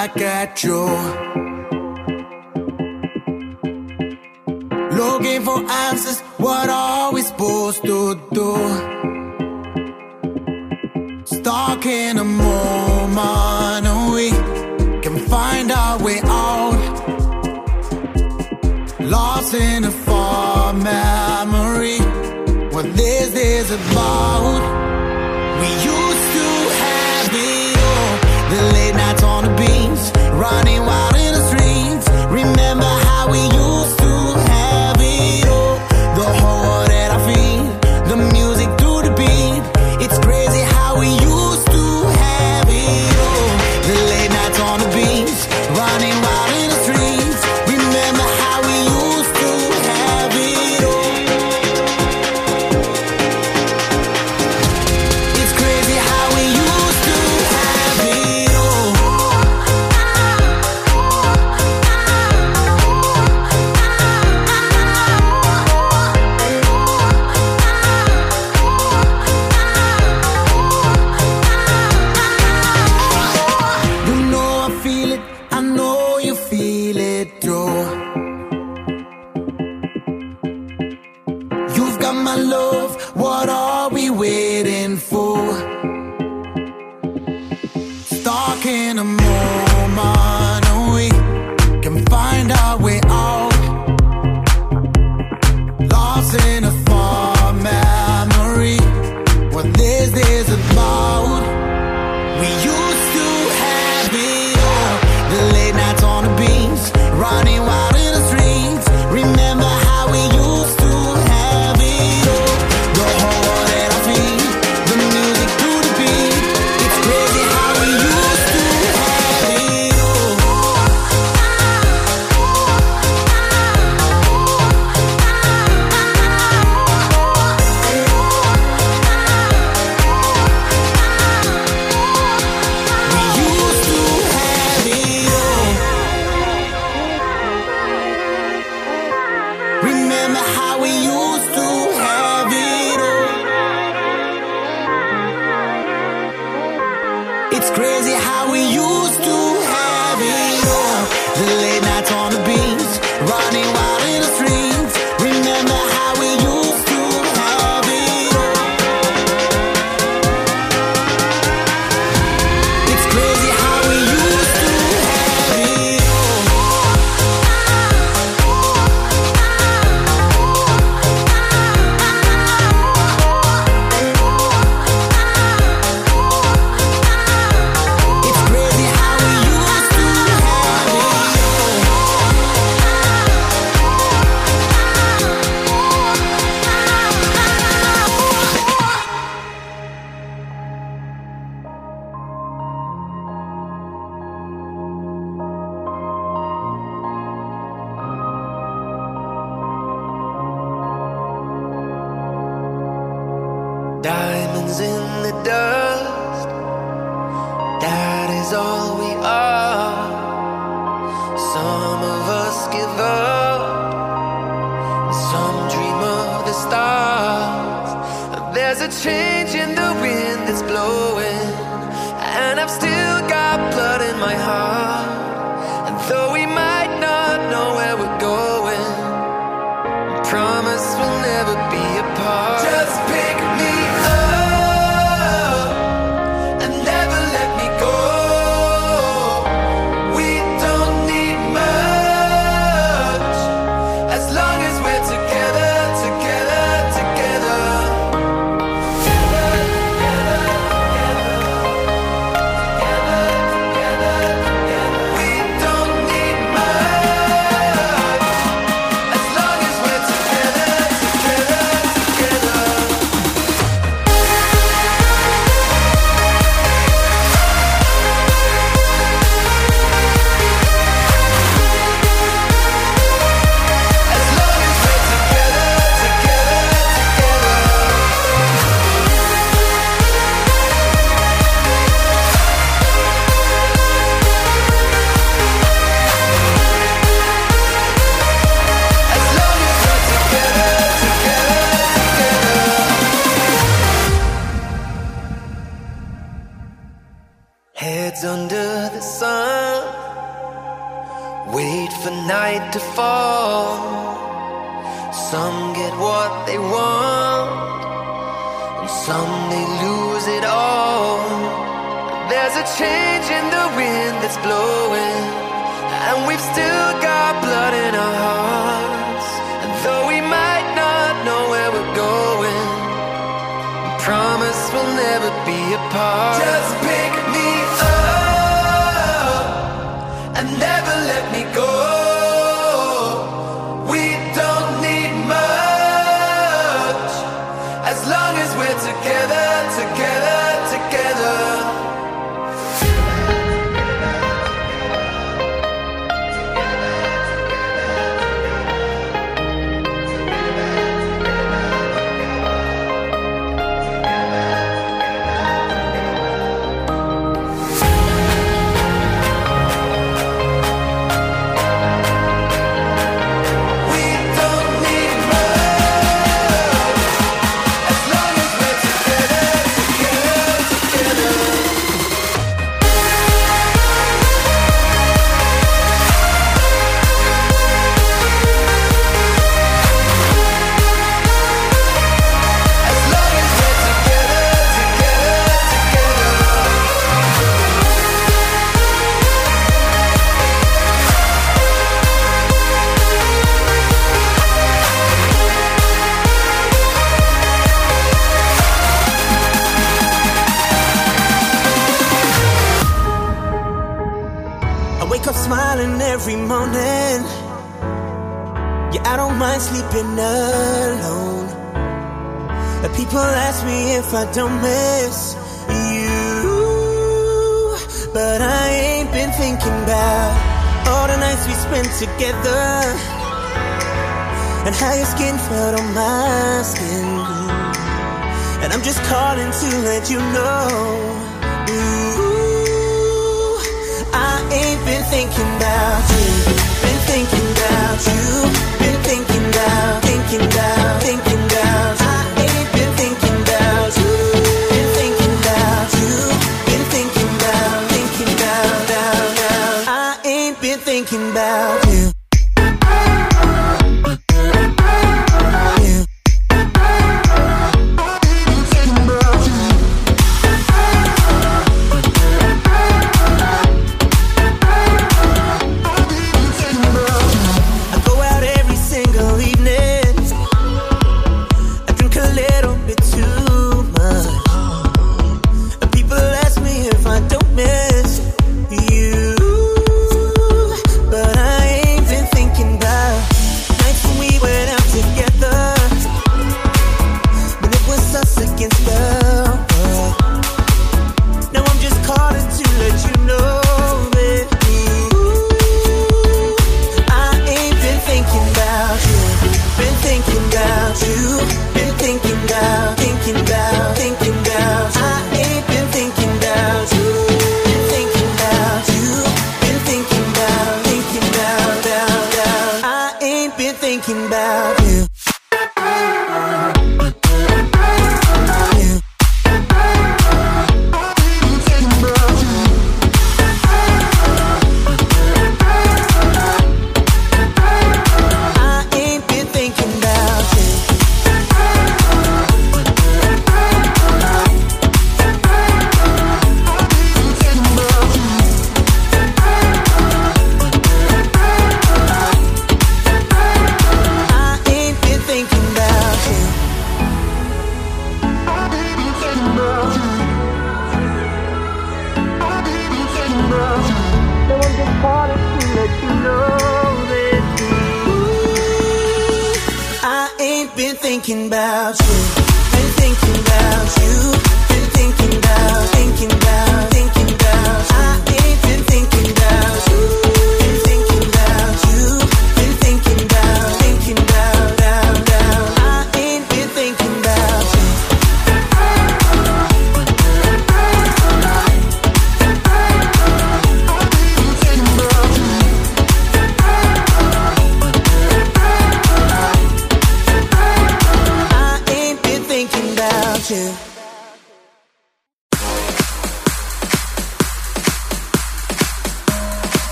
back at you. Looking for answers, what are we supposed to do? Stuck in a moment, and we can find our way out. Lost in a far memory, what this is about. We use the late nights on the beach, running wild in the streets. Remember how we used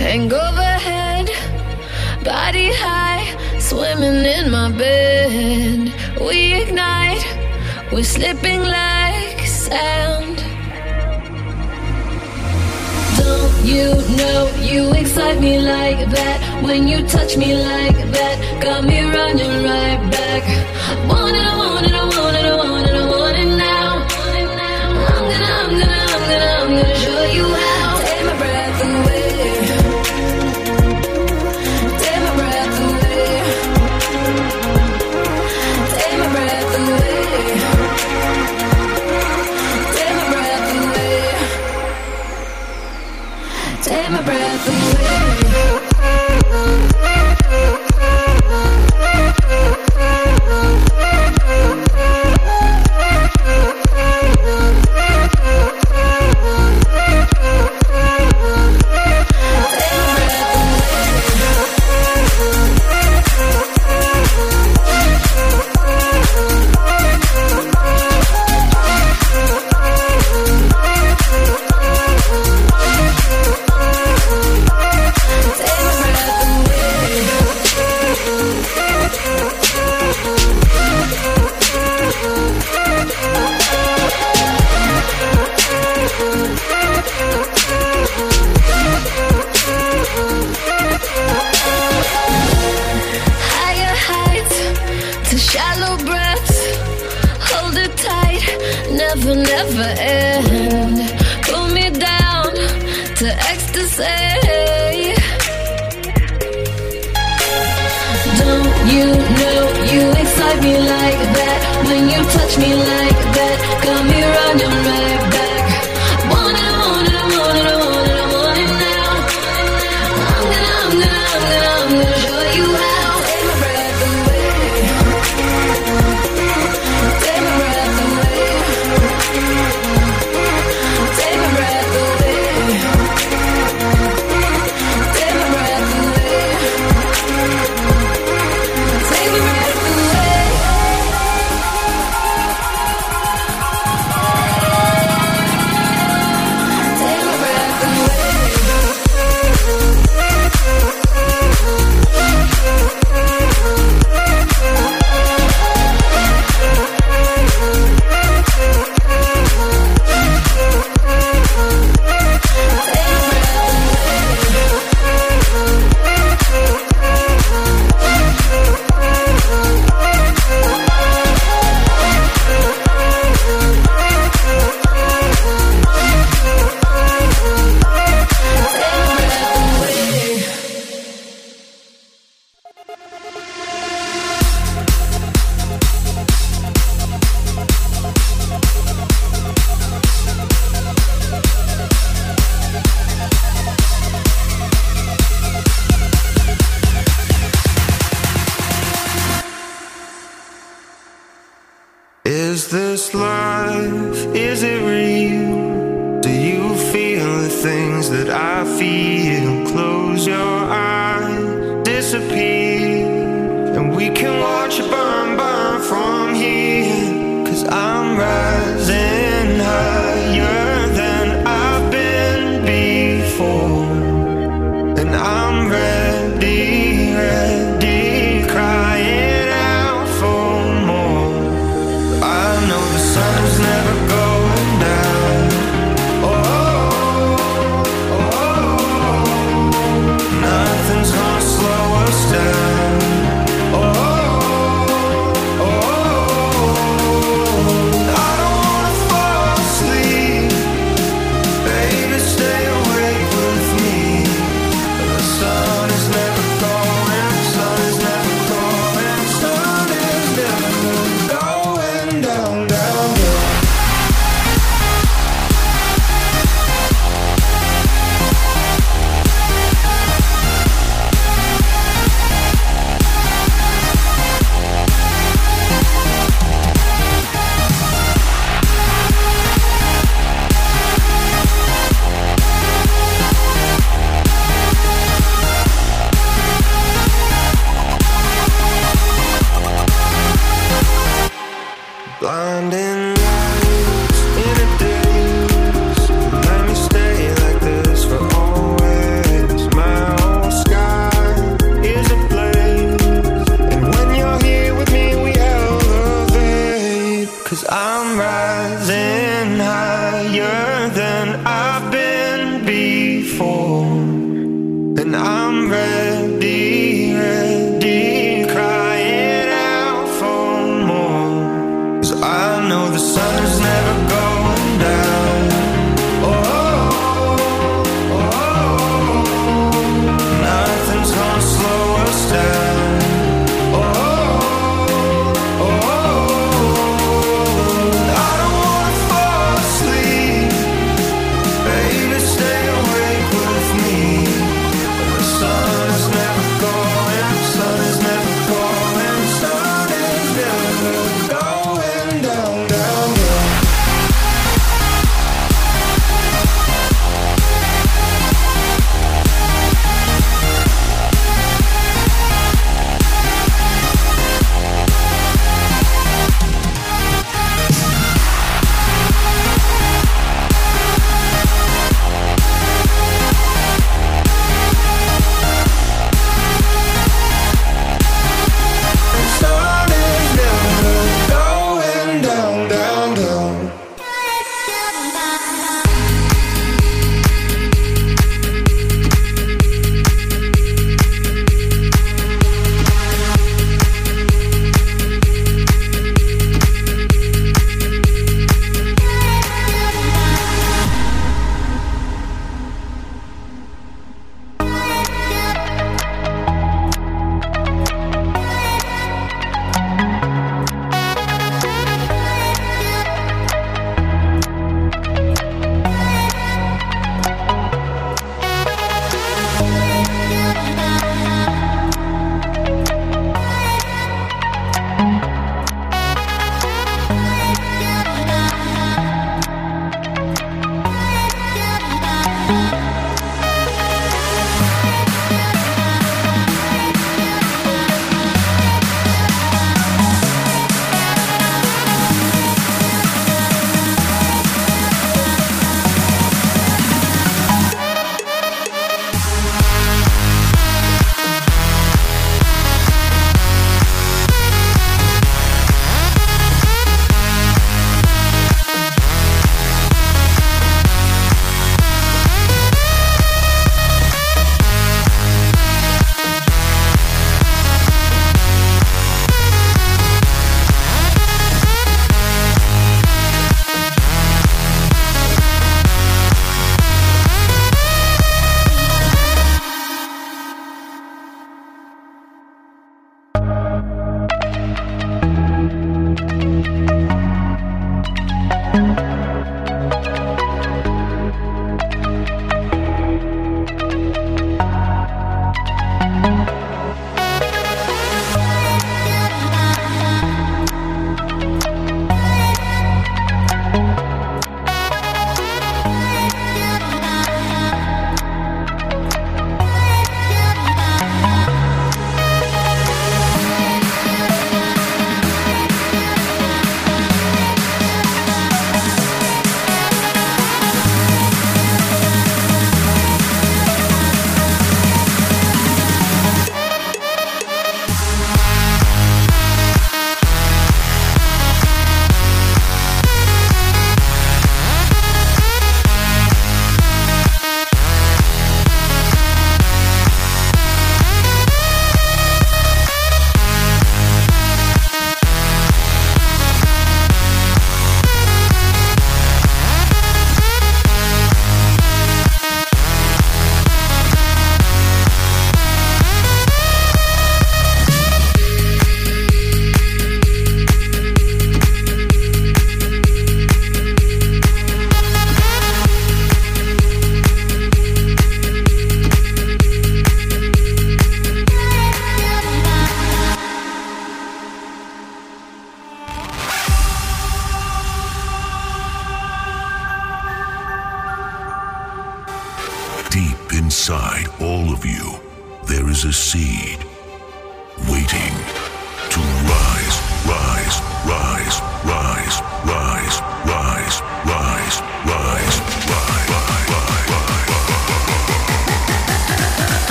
Hang overhead, body high, swimming in my bed. We ignite, we're slipping like sand. Don't you know you excite me like that? When you touch me like that, got me running right back. Wanna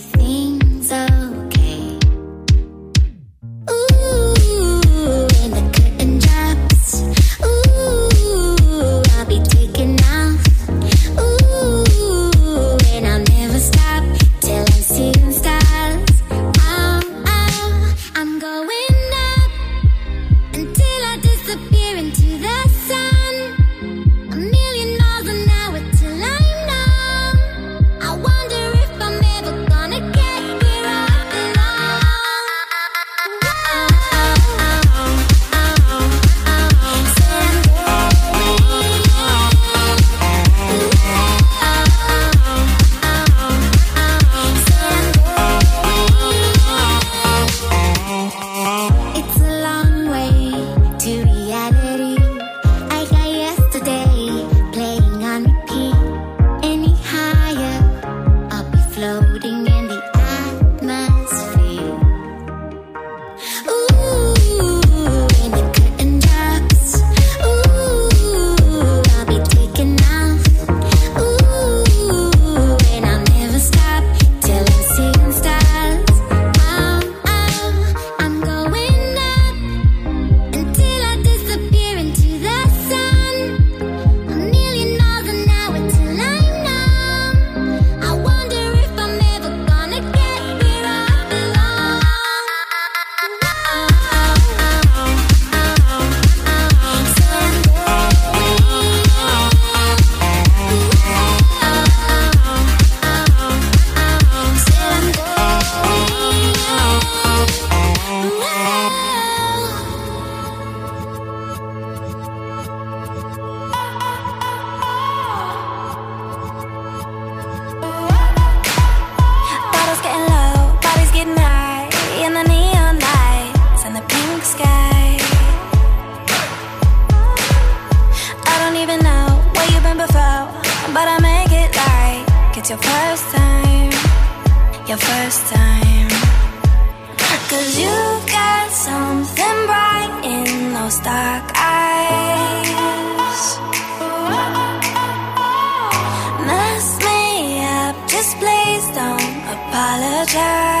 everything your first time, your first time. Cause you got something bright in those dark eyes. Mess me up, just please don't apologize.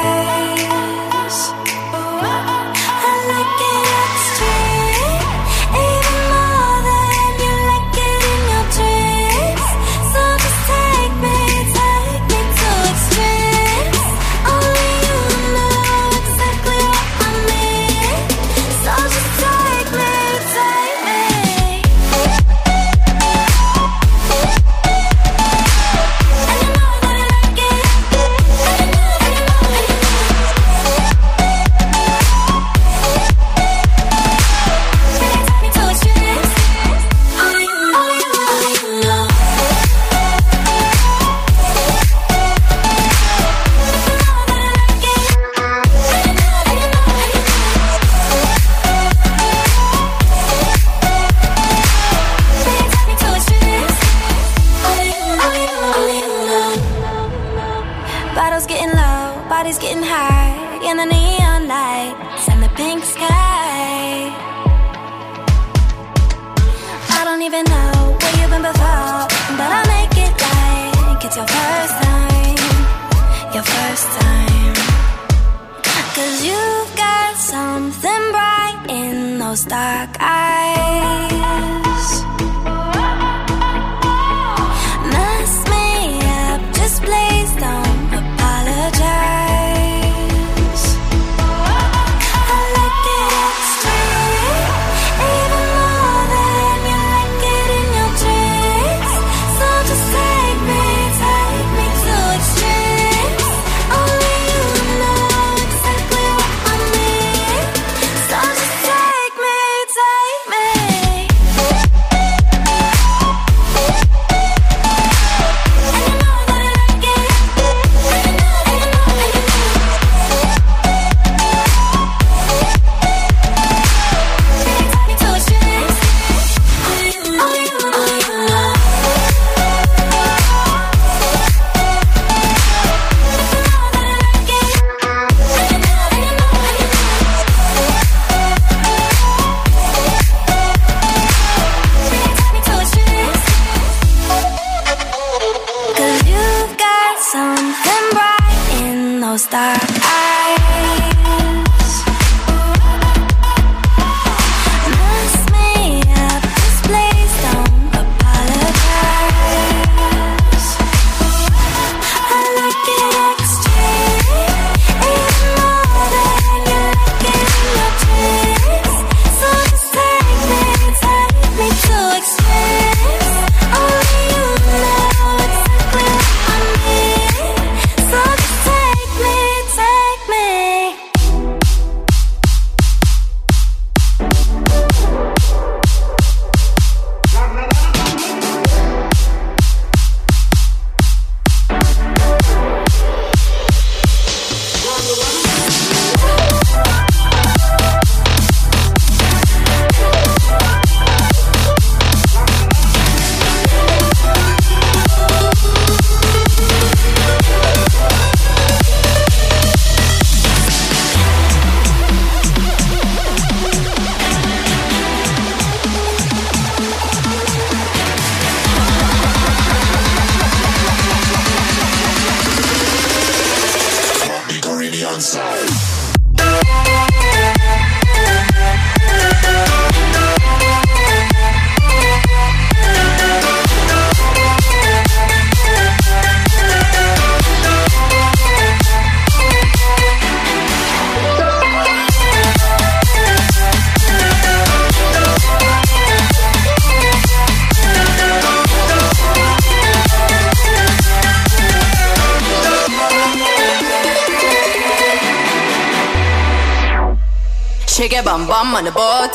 your bum bum on the boat.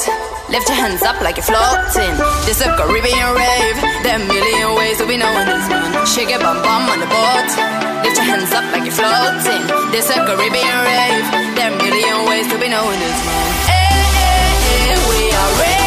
Lift your hands up like you're floating. This a Caribbean rave. There are a million ways to be known in this one. Shake it, bum bum on the boat. Lift your hands up like you're floating. This a Caribbean rave. There are a million ways to be known in this one. Hey, hey, hey, we are ready.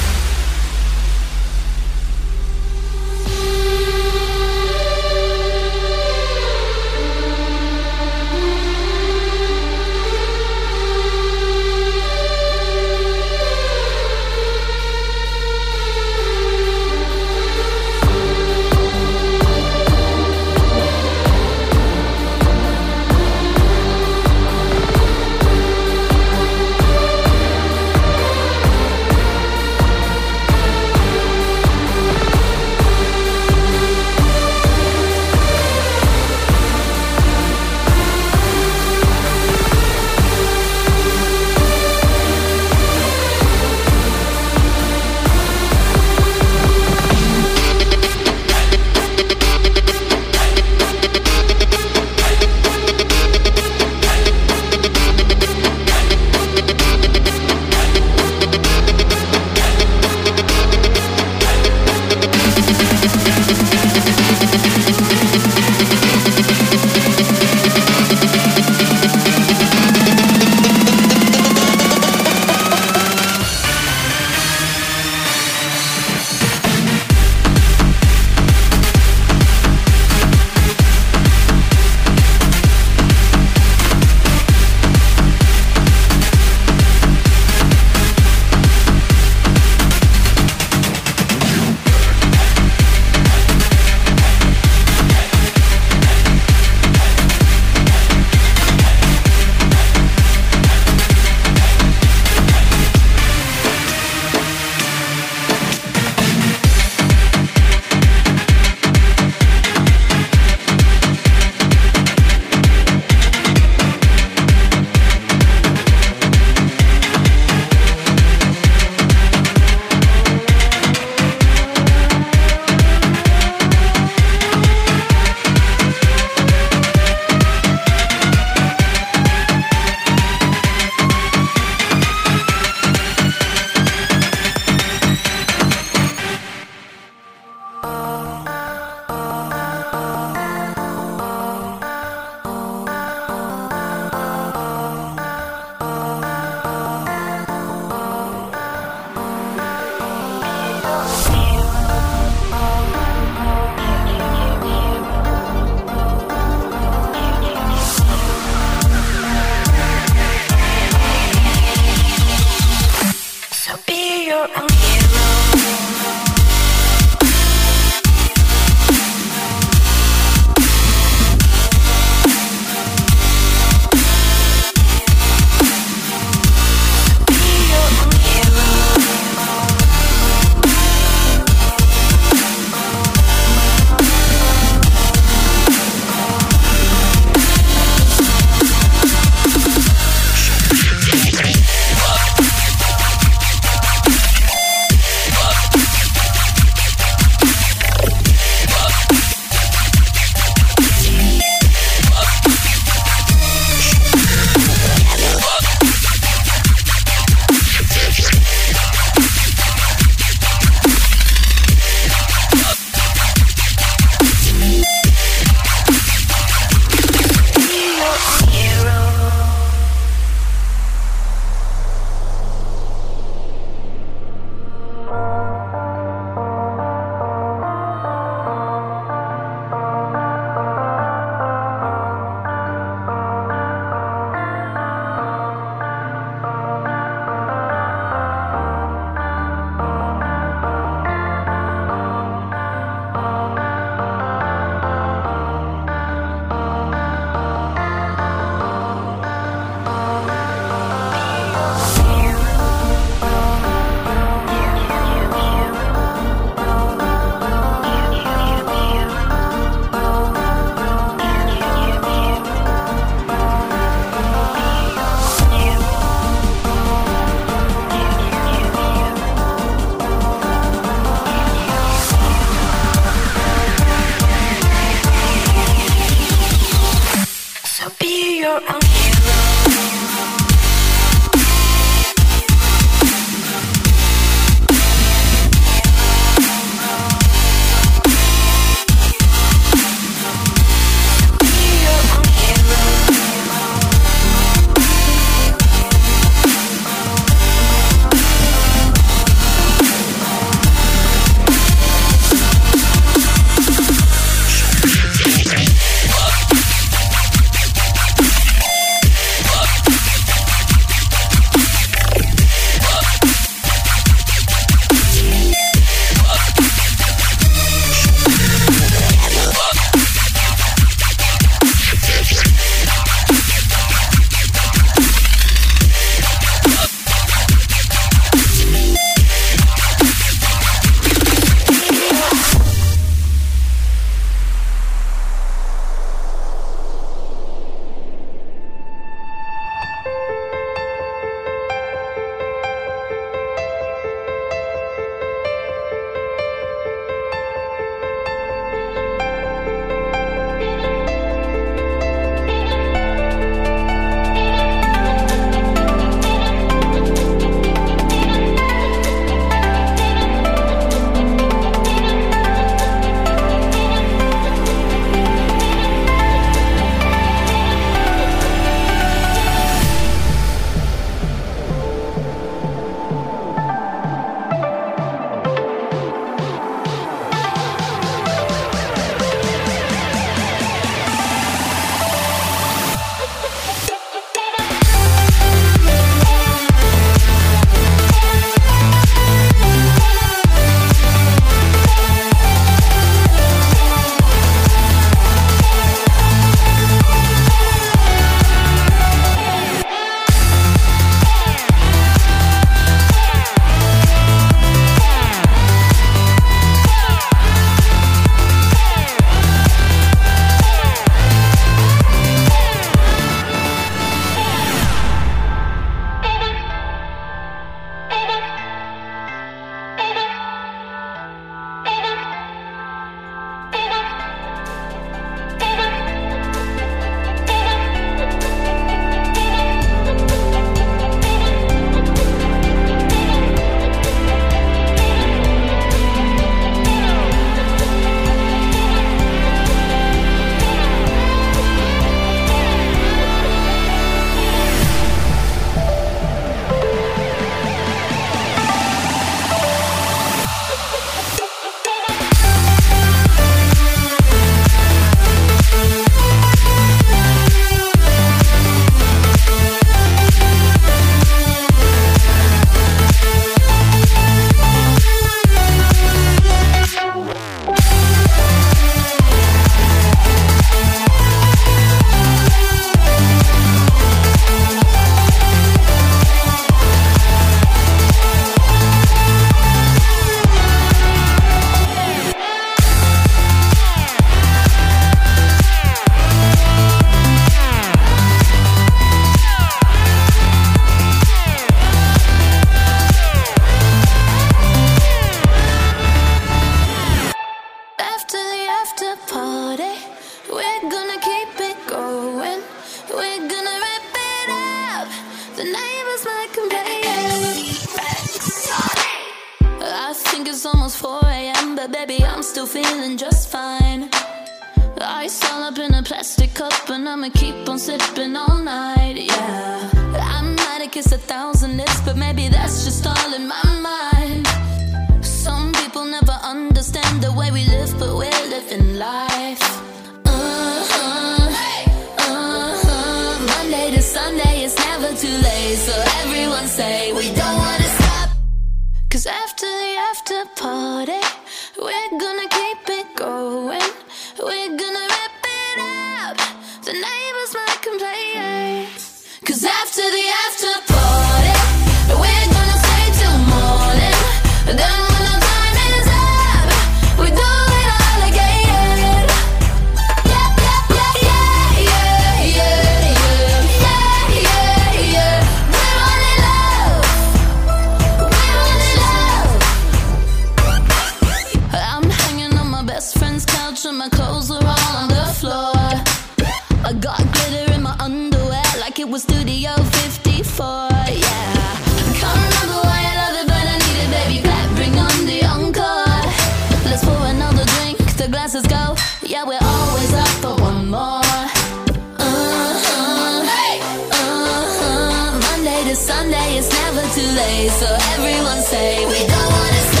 To Sunday, it's never too late. So everyone say we don't wanna stop.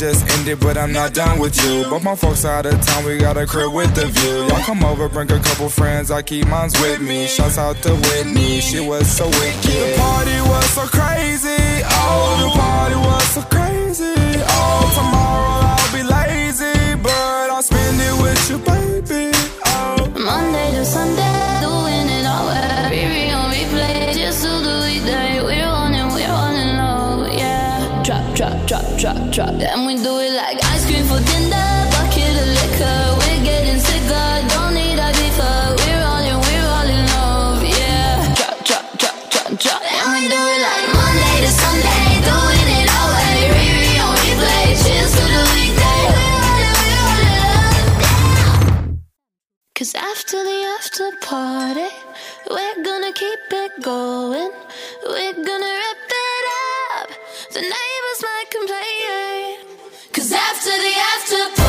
Just ended, but I'm not done with you. But my folks out of town, we got a crib with the view. Y'all come over, bring a couple friends, I keep mines with me. Shouts out to Whitney, she was so wicked. The party was so crazy, oh, the party was so drop, drop. And we do it like ice cream for dinner, bucket of liquor. We're getting sicker, don't need a beefer. We're it, we're all in love, yeah. Drop, drop, drop, drop, drop. And we do it like Monday to Sunday, doing it all Riri on replay, cheers to the weekday. We're it, we're all in love. Cause after the after party, we're gonna keep it going. We're gonna rip it up. The. Cause after the after